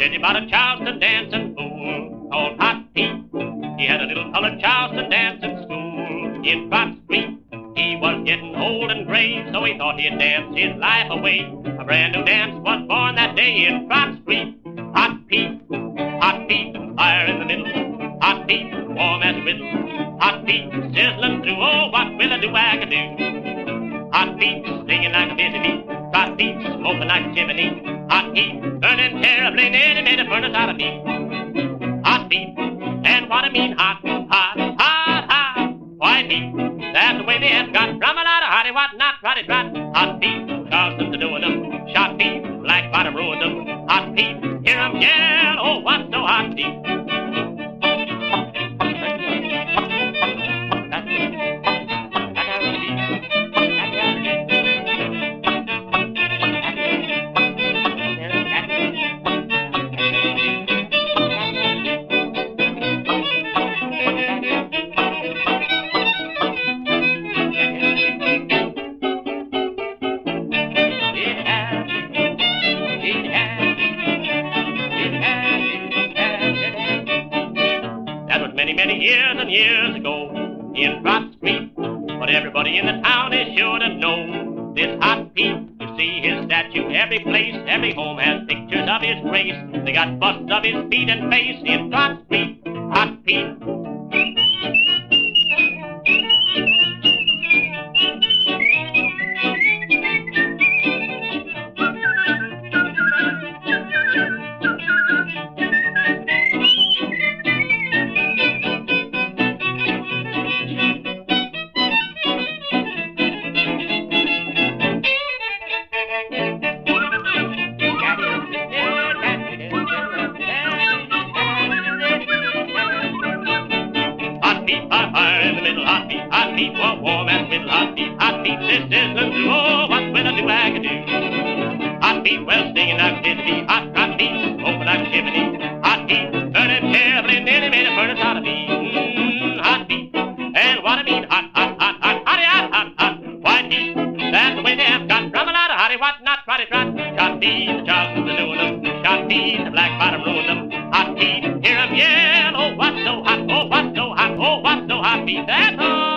tell you about a Charleston dancing fool called Hot Pete. He had a little colored Charleston dancing school in Front Street. He was getting old and gray, so he thought he'd dance his life away. A brand new dance was born that day in Front Street. Hot Pete, Hot Pete, fire in the middle. Hot Pete, warm as a riddle. Hot Pete, sizzling through, oh, what will I do I can do? Hot Pete, singing like a busy bee. Hot Pete, smoking like a chimney. Hot Pete, burning terribly, nearly made a furnace out of me. Hot Pete, and what I mean hot, hot, hot, hot. Why Pete, that's the way they have got. Rum a lot of hotty, what not, rotty, rot. Hot Pete, Charleston's a doing them. Shot Pete, black bottom ruined them. Hot Pete, hear 'em yell, oh, what's so hot, Pete? Many, years and years ago in Front Street. But everybody in the town is sure to know this hot Pete. You see his statue every place, every home has pictures of his grace. They got busts of his feet and face in Front Street. Hot Pete. Hot in the middle. Hot Pete, hot Pete, warm, warm and middle. Hot Pete, hot Pete, sisters and do. Oh, what will I do? I can do. Hot Pete, well stinging like a busy. Hot, hot smoking like a chimney. Hot Pete, burning terribly, nearly made a furnace out of me. Mm, hot Pete, and what I mean, hot, hot, hot, hot, hotty, hot, hot, hot. Why Pete, that's the way they have got. Rum a lot of hotty, what not, trotty, trot. Shot Pete, the a doing them. Shot Pete, the black bottom ruined them. don't know how to beat that home.